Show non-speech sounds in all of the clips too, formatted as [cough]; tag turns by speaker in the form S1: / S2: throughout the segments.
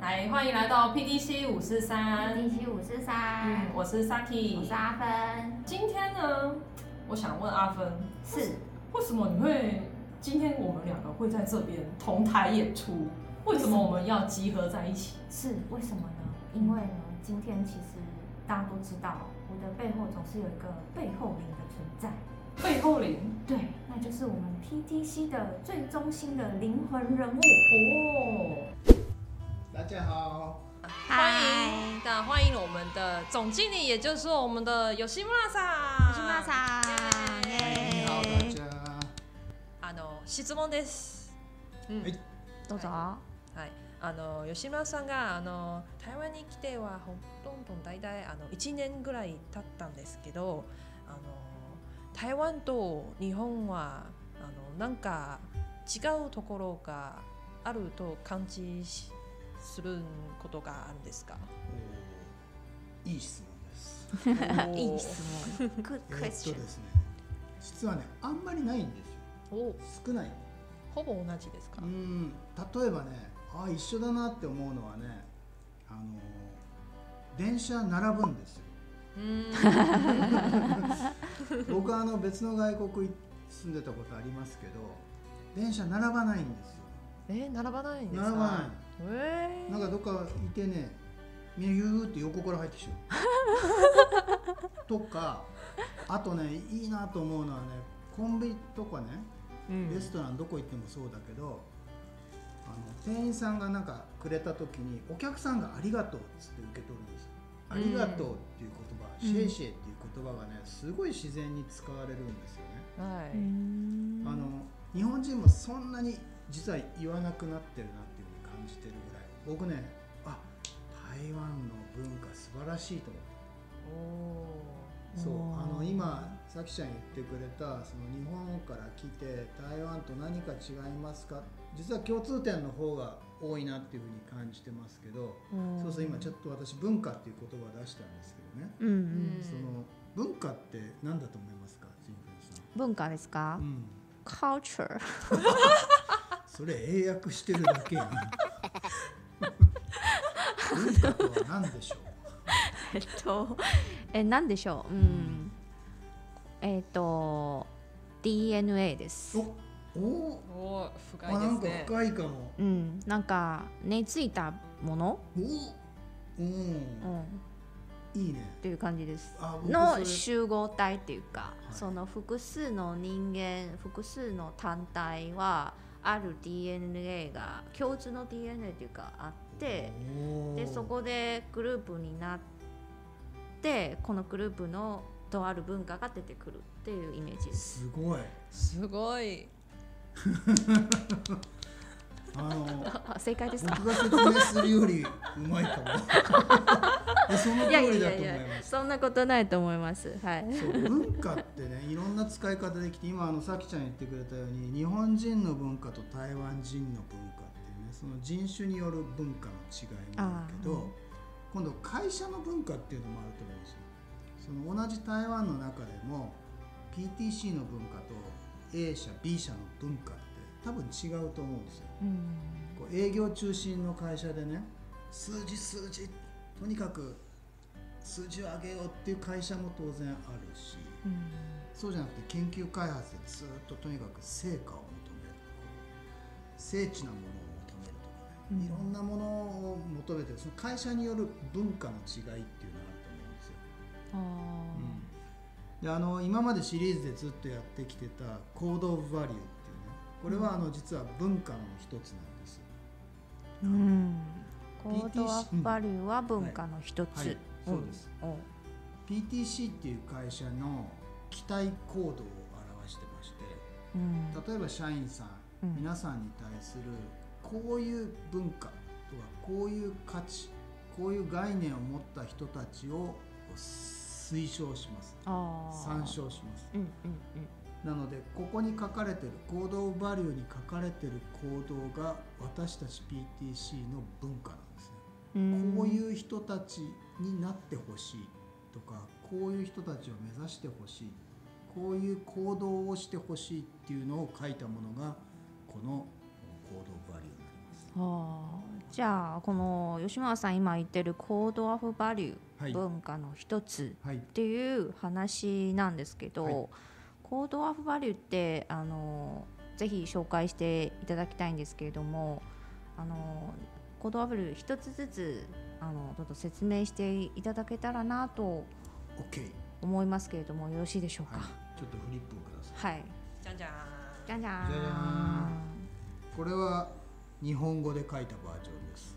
S1: 来，欢迎来到 PDC 五四三。
S2: 七五四三
S1: 嗯，，我是 Saki。
S2: 我是阿芬，
S1: 今天呢，我想问阿芬，
S2: 是
S1: 为什么你会今天我们两个会在这边同台演出？为什么我们要集合在一起？
S2: 是为什么呢？因为呢，今天其实大家都知道，我的背后总是有一个背后灵的存在，
S1: 背后灵
S2: 对，那就是我们 PDC 的最中心的灵魂人物。
S1: 哦。
S3: 大家好，
S1: 欢迎，那欢迎我们的总经理，也就是说我们的吉村さん。
S2: 吉村さん
S1: 耶
S2: 耶
S3: 你好大家。
S1: あの質問です。
S2: どうぞ。
S1: はい、あの吉村さんがあの台湾に来てはほとんど大体あの1年ぐらい経ったんですけどあの台湾と日本はあのなんか違うところがあると感じしすることがあるんですか？
S3: いい質問です。[laughs]
S2: いい質問。Good
S3: えーっと
S2: question
S3: で。すね、実はね、あんまりないんですよ。
S1: お
S3: 少ない。
S1: ほぼ同じですか？
S3: う、ん、例えばね、あ一緒だなって思うのはね、あの電車並ぶんですよ。[laughs] 僕はあの別の外国に住んでたことありますけど、電車並ばないんですよ。
S1: え並ばないんですか？
S3: 並ばない。
S1: えー。
S3: なんかどっかいてねみんなゆうって横から入ってきちゃうとかあとねいいなと思うのはねコンビニとかね
S1: うん。
S3: レストランどこ行ってもそうだけどあの店員さんがなんかくれた時にお客さんが「ありがとう」っつって受け取るんです。よありがとうっていう言葉、
S2: うん
S3: シェイシェイっていう言葉がねすごい自然に使われるんですよね。
S1: はい、
S3: あの日本人もそんなに実は言わなくなってるなじてるぐらい。僕ねあ台湾の文化素晴らしいと思ったそうあの今さきちゃん言ってくれたその日本から来て台湾と何か違いますか？実は共通点の方が多いなっていうふうに感じてますけど、そうそう今ちょっと私文化っていう言葉を出したんですけどね、
S2: うんうん。
S3: その文化って何だと思いますか？ジンフェンさ
S2: 文化ですか？
S3: ん、うん、
S2: ？Culture。[laughs]
S3: それ英訳してるだけやん文化とは何でしょう？
S2: えっと、え、なんでしょう。うん。えっと、DNA です。
S3: おお
S1: 深
S3: あなんか
S1: いですね
S3: 深いかも。
S2: うん、なんか根付いたもの、
S3: おうん
S2: うん、
S3: いいね。
S2: っていう感じです。の
S3: れ
S2: 集合体っていうか、
S3: い。
S2: その複数の人間複数の単体はある DNA が共通の DNA っていうかあってでそこでグループになってこのグループのとある文化が出てくるっていうイメージです。
S3: すごい。
S1: すごい [laughs]
S3: あの
S2: あ正解ですか？
S3: 僕が説明するよりうまいかも。えその
S2: いやい
S3: 通りだ
S2: やいや
S3: と思います。
S2: そんなことないと思います。はい。
S3: そう文化ってねいろんな使い方できて今あのさきちゃん言ってくれたように日本人の文化と台湾人の文化っていうねその人種による文化の違いもあるけど、
S2: あー。
S3: 今度会社の文化っていうのもあると思うんですよ。その同じ台湾の中でも PTC の文化と A 社 B 社の文化って多分違うと思うんですよ。
S2: うん。
S3: こう営業中心の会社でね数字数字とにかく数字を上げようっていう会社も当然あるし
S2: うん。
S3: そうじゃなくて研究開発でずっととにかく成果を求める精緻なものを求めるとかね、
S2: うん。
S3: いろんなものを求めてる。その会社による文化の違いっていうのがあると思うんですよ。
S2: あ
S3: であの今までシリーズでずっとやってきてた「コード・オブ・バリュー」これはあの実は文化の一つなんです。
S2: ーうん。コードアップバリューは文化の一つ。
S3: はい、そうです。
S2: うん。
S3: PTC っていう会社の期待行動を表してまして
S2: うん
S3: 例えば社員さん、
S2: うん
S3: 皆さんに対するこういう文化とかこういう価値こういう概念を持った人たちを推奨します参照します
S2: うんうん
S3: なのでここに書かれてる行動バリューに書かれてる行動が私たち PTC の文化なんですね。
S2: うん。
S3: こういう人たちになってほしいとかこういう人たちを目指してほしいこういう行動をしてほしいっていうのを書いたものがこの行動バリューになります。
S2: あじゃあこの吉村さん今言ってるコード・オフ・バリュ
S3: はい。
S2: ー文化の一つ
S3: はい
S2: っていう話なんですけど、
S3: はい
S2: コード・オフ・バリューってあのぜひ紹介していただきたいんですけれどもあのコード・オフ・バリュー一つずつあのちょっと説明していただけたらなと思いますけれどもよろしいでしょうか？
S3: はい。ちょっとフリップをください。
S2: はい、
S1: じゃんじゃん。
S2: じゃんじゃん。
S3: じゃじゃーん。これは日本語で書いたバージョンです。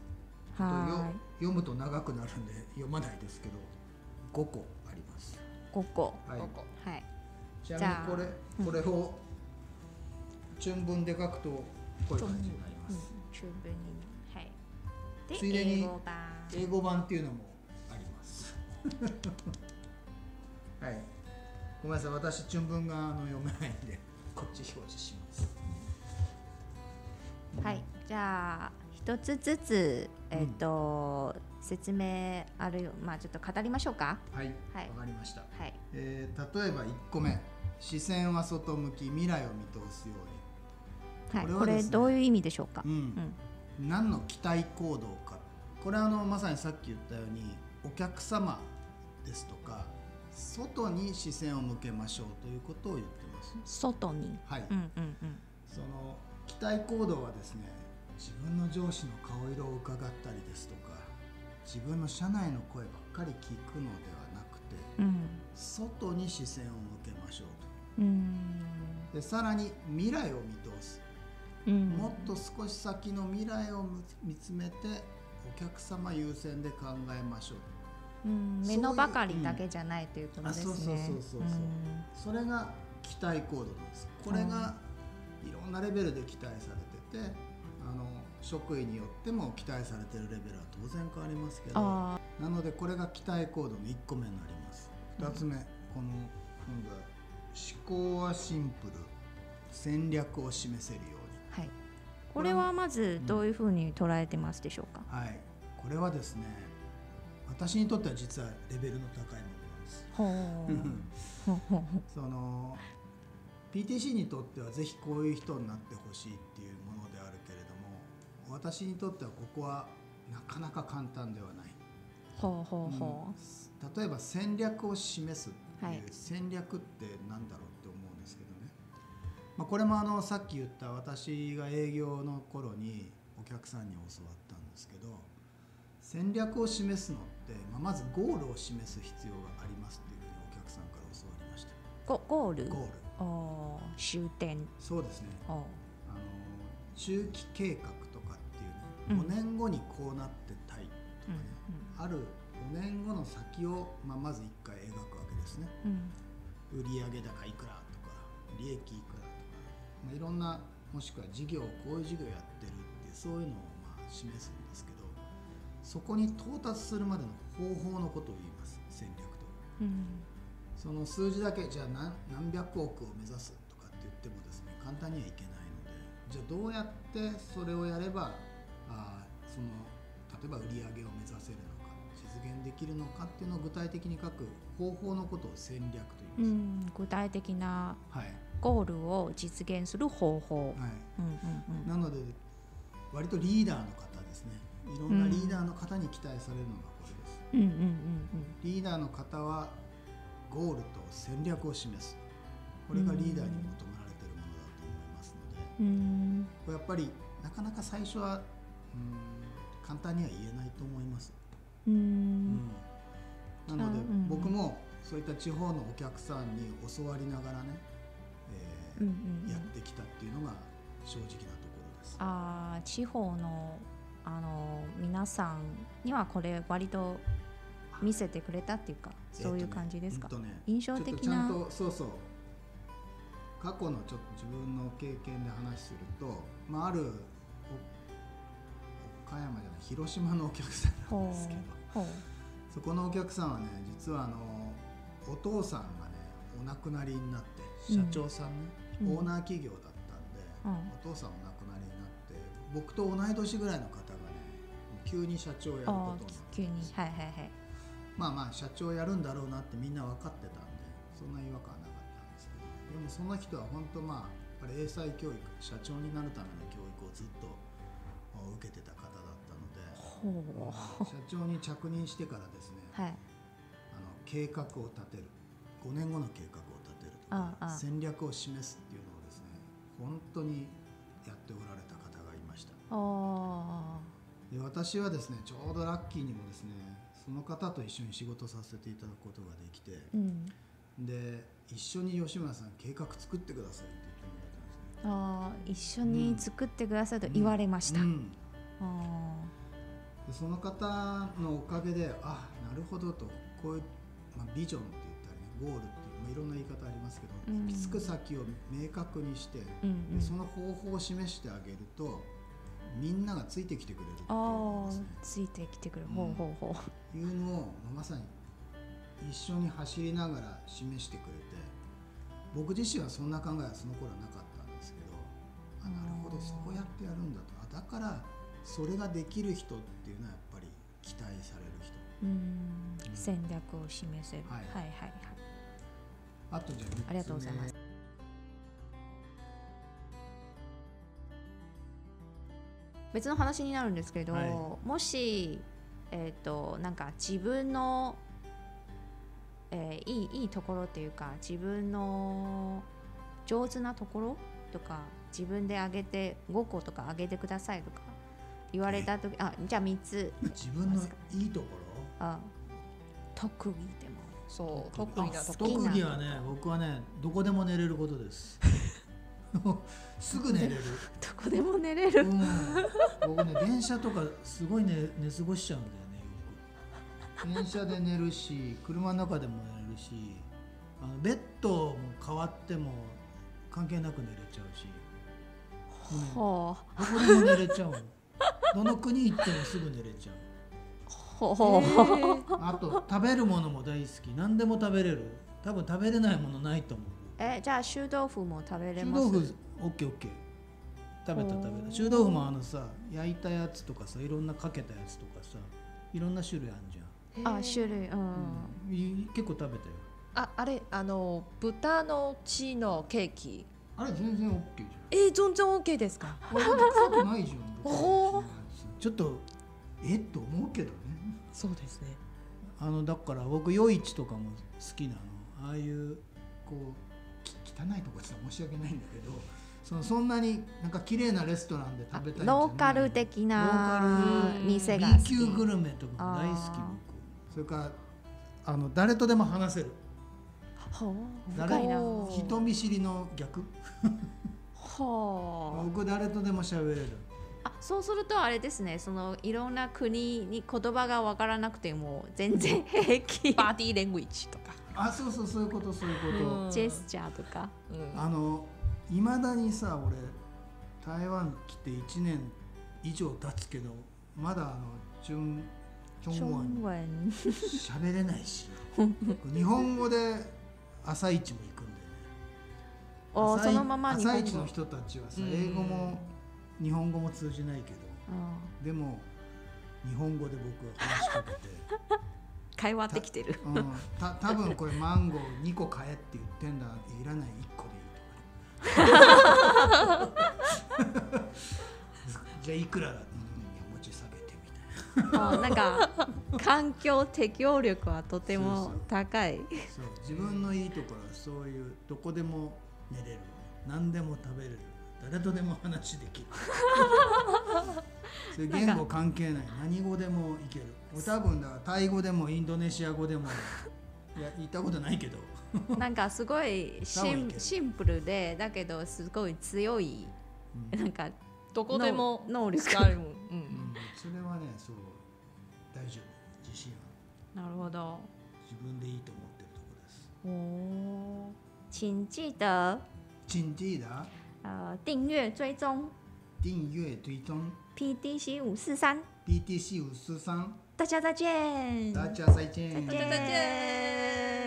S2: は
S3: 読むと長くなるんで読まないですけど5個あります。
S2: い、5個。
S3: はい。
S1: ここ
S2: はい
S3: ちな
S2: じゃあ
S3: みにこれこれを順文で書くとこういう感じになります、
S2: 中文にはい。で
S3: ついでに
S2: 英語版。
S3: っていうのもあります。[laughs] はい。ごめんなさい私中文があの読めないんでこっち表示します。
S2: はい、じゃあ一つずつえっ、と、説明あるよまあちょっと語りましょうか。
S3: はい。わ、
S2: はい。
S3: かりました、
S2: はい。
S3: えー例えば1個目視線は外向き未来を見通すよう
S2: はい、これ
S3: これ
S2: どういう意味でしょうか？
S3: に、うん。何の期待行動か。これはあのまさにさっき言ったようにお客様ですとか外に視線を向けましょうということを言ってます。
S2: 外に。
S3: はい、
S2: うんうんうん。
S3: その期待行動はですね自分の上司の顔色を伺ったりですとか自分の社内の声ばっかり聞くのではなくて
S2: うん。
S3: 外に視線を向けましょうでさらに未来を見通す。
S2: うん。
S3: もっと少し先の未来を見つめてお客様優先で考えましょう。
S2: うん。目のばかりだけじゃないということですね。
S3: あそうそうそうそうそう。それが期待行動なんです。これがいろんなレベルで期待されててあの職位によっても期待されてるレベルは当然変わりますけど
S2: あ
S3: なのでこれが期待行動の1個目になります。2つ目、この今度は思考はシンプル。戦略を示せるように。
S2: あはい。これはまずどういうふうに捉えてますでしょうか？
S3: はい。これはですね私にとっては実はレベルの高いものなんです。その PTC にとってはぜひこういう人になってほしいっていうものであるけれども私にとってはここはなかなか簡単ではない、
S2: ほうほうほ
S3: う。ん。例えば戦略を示す。って
S2: はい。
S3: 戦略って何だろうって思うんですけどね、まあ、これもあのさっき言った私が営業の頃にお客さんに教わったんですけど戦略を示すのって、まあ、まずゴールを示す必要がありますっていうふうにお客さんから教わりました。
S2: う。ゴゴール？
S3: ゴール。
S2: おー終点。
S3: そうですね。あの中期計画とかっていうね、
S2: うん。
S3: 5年後にこうなってたいと
S2: うん
S3: かね、ある5年後の先を、まあ、まず1回描くですね。
S2: うん。
S3: 売上高いくらとか利益いくらとか、まあ、いろんなもしくは事業こういう事業やってるってそういうのをまあ示すんですけどそこに到達するまでの方法のことを言います。戦略と。
S2: うん。
S3: その数字だけじゃあ何何百億を目指すとかって言ってもですね簡単にはいけないのでじゃあどうやってそれをやればあーその例えば売り上げを目指せるの現できるのかっていうのを具体的に書く方法のことを戦略と
S2: う
S3: 言いま
S2: ん、具体的なゴールを実現する方法。
S3: なので割とリーダーの方ですね。いろんなリーダーの方に期待されるのがこれです、リーダーの方はゴールと戦略を示す。これがリーダーに求められているものだと思いますので、
S2: うん。
S3: やっぱりなかなか最初はうん簡単には言えないと思います、
S2: う
S3: うん。
S2: ん。
S3: なので
S2: うん。
S3: 僕もそういった地方のお客さんに教わりながらね、えー
S2: うんうんうん。
S3: やってきたっていうのが正直なところです。
S2: あー地方のあの皆さんにはこれ割と見せてくれたっていうかそういう感じですか、
S3: えっとね
S2: 印象的
S3: ちゃん
S2: な
S3: とそうそう。過去のちょっと自分の経験で話すると、まあ、あるお岡山じゃない広島のお客さんなん
S2: ほ
S3: ですけどそこのお客さんはね実はあのお父さんがねお亡くなりになって社長さんね、
S2: うん。
S3: オーナー企業だったんで、
S2: うん。
S3: お父さんお亡くなりになって僕と同い年ぐらいの方がね急に社長をやる
S2: あ
S3: ことになって
S2: ー急に。はいはいはい。
S3: まあまあ社長やるんだろうなってみんな分かってたんでそんな違和感はなかったんですけどでもその人は本当まあやっぱり英才教育社長になるための教育をずっと受けてた方社長に着任してからですね
S2: はい。
S3: あの計画を立てる。5年後の計画を立てるとか
S2: ああ
S3: 戦略を示すっていうのをですね本当にやっておられた方がいました。
S2: あ
S3: で私はですねちょうどラッキーにもですねその方と一緒に仕事させていただくことができて
S2: ーうん。
S3: で一緒に吉村さん計画作ってくださいって言ってもらったんですね。
S2: あー一緒に作ってくださいと言われました、
S3: うん。
S2: あ
S3: でその方のおかげであなるほどとこういう、まあ、ビジョンって言ったりねゴールっていう、まあ、いろんな言い方ありますけど、
S2: うん。
S3: 行き着く先を明確にして、
S2: ーうんうん。
S3: でその方法を示してあげるとみんながついてきてくれるっていう
S2: あ
S3: ですね。
S2: ーついてきてくる、
S3: うん
S2: ほうほうほう。
S3: いうのをまさに一緒に走りながら示してくれて僕自身はそんな考えはその頃はなかったんですけどあなるほどそうやってやるんだと。あだからそれができる人っていうのはやっぱり期待される人。
S2: うん。戦略を示せる、
S3: はい。
S2: はいはいはい。
S3: あとじゃあ
S2: ありがとうございます。別の話になるんですけど、
S3: はい。
S2: もしえっ、となんか自分の、えーいいいいところっていうか自分の上手なところとか自分であげて5個とかあげてくださいとか言われた時あじゃあ3つ。
S3: 自分のいいとこ
S2: あ特技でも。
S1: そう
S3: ろ
S1: 得意な
S3: あ
S1: ところ
S3: 特技はね僕はねどこでも寝れることです。[laughs] すぐ寝れる、[laughs]
S2: どこでも寝れる。
S3: うん、僕ね電車とかすごいね寝過ごしちゃうんだよねよく。電車で寝るし車の中でも寝れるしあのベッドも変わっても関係なく寝れちゃうし、うん。
S2: ほう
S3: どこでも寝れちゃうのどの国行ってもすぐ寝れちゃう。
S2: ほう。ほうほう
S3: あと食べるものも大好き。何でも食べれる。多分食べれないものないと思う。
S2: えじゃあ臭豆腐も食べれます？
S3: 臭豆腐オッケーオッケー。食べた食べた臭豆腐もあのさ焼いたやつとかさいろんなかけたやつとかさいろんな種類あるじゃん、
S2: あ種類。うん、
S3: うん。い結構食べたよ。
S1: ああれあの豚の血のケーキ。
S3: あれ全然オッケーじ
S1: えー、全然 OK ですか？
S3: ゃんこれ臭くないじゃんちょっとえっと思うけどね。
S1: そうですね。
S3: あのだから僕夜市とかも好きなのああいうこうき汚いとこさ申し訳ないんだけどそのそんなになんか綺麗なレストランで食べたい
S2: ローカル的な
S3: ローカル
S2: 店が好
S3: B
S2: き
S3: 級グルメとかも大好き僕。それからあの誰とでも話せる。誰？人見知りの逆。
S2: ほう。
S3: 僕誰とでも喋れる
S2: あそうするとあれですね。そのいろんな国に言葉がわからなくても全然平気。
S1: パーティーレングイッチとか、
S3: あそうそうそういうことそういうこと、
S1: うん。
S2: ジェスチャーとか。
S1: うん。
S3: あのいまだにさ俺台湾来て1年以上経つけどまだあのチュンチョンワン
S2: 中文
S3: 喋れないし。[laughs] 日本語で朝市も行くんだよね朝い
S2: おその
S3: 人たちはさ
S1: うん
S3: 英語も日本語も通じないけど
S2: うん。
S3: でも日本語で僕は話しかけて、[laughs]
S2: 会話できてる。
S3: うん、た多分これマンゴー2個買えって言ってんだ。いらない1個でいいとか [laughs] じゃあいくらだ、うん、いやもうち下げてみたいな。
S2: あなんか環境適応力はとても高い。
S3: そう。自分のいいところはそういうどこでも寝れる。何でも食べれる誰とでも話できる。[laughs] それ言語関係ない。何語でもいける。俺多分だタイ語でもインドネシア語でも。[laughs] いや言ったことないけど、
S2: なんかすごい [laughs] シンシンプルでだけどすごい強い。
S3: うん。
S2: なんか
S1: どこでも
S2: 能力。
S1: 使えるう
S3: うん。ん、それはねそう。大丈夫。自信は
S2: なるほど。
S3: 自分でいいと思ってるところです。
S2: お请记得
S3: チンティー？だ
S2: 呃订阅追踪。
S3: 订阅追踪。
S2: PDC 五四三
S3: ，PDC 五四三。
S2: 大家再见，
S3: 大家再见。
S2: 大家
S1: 再见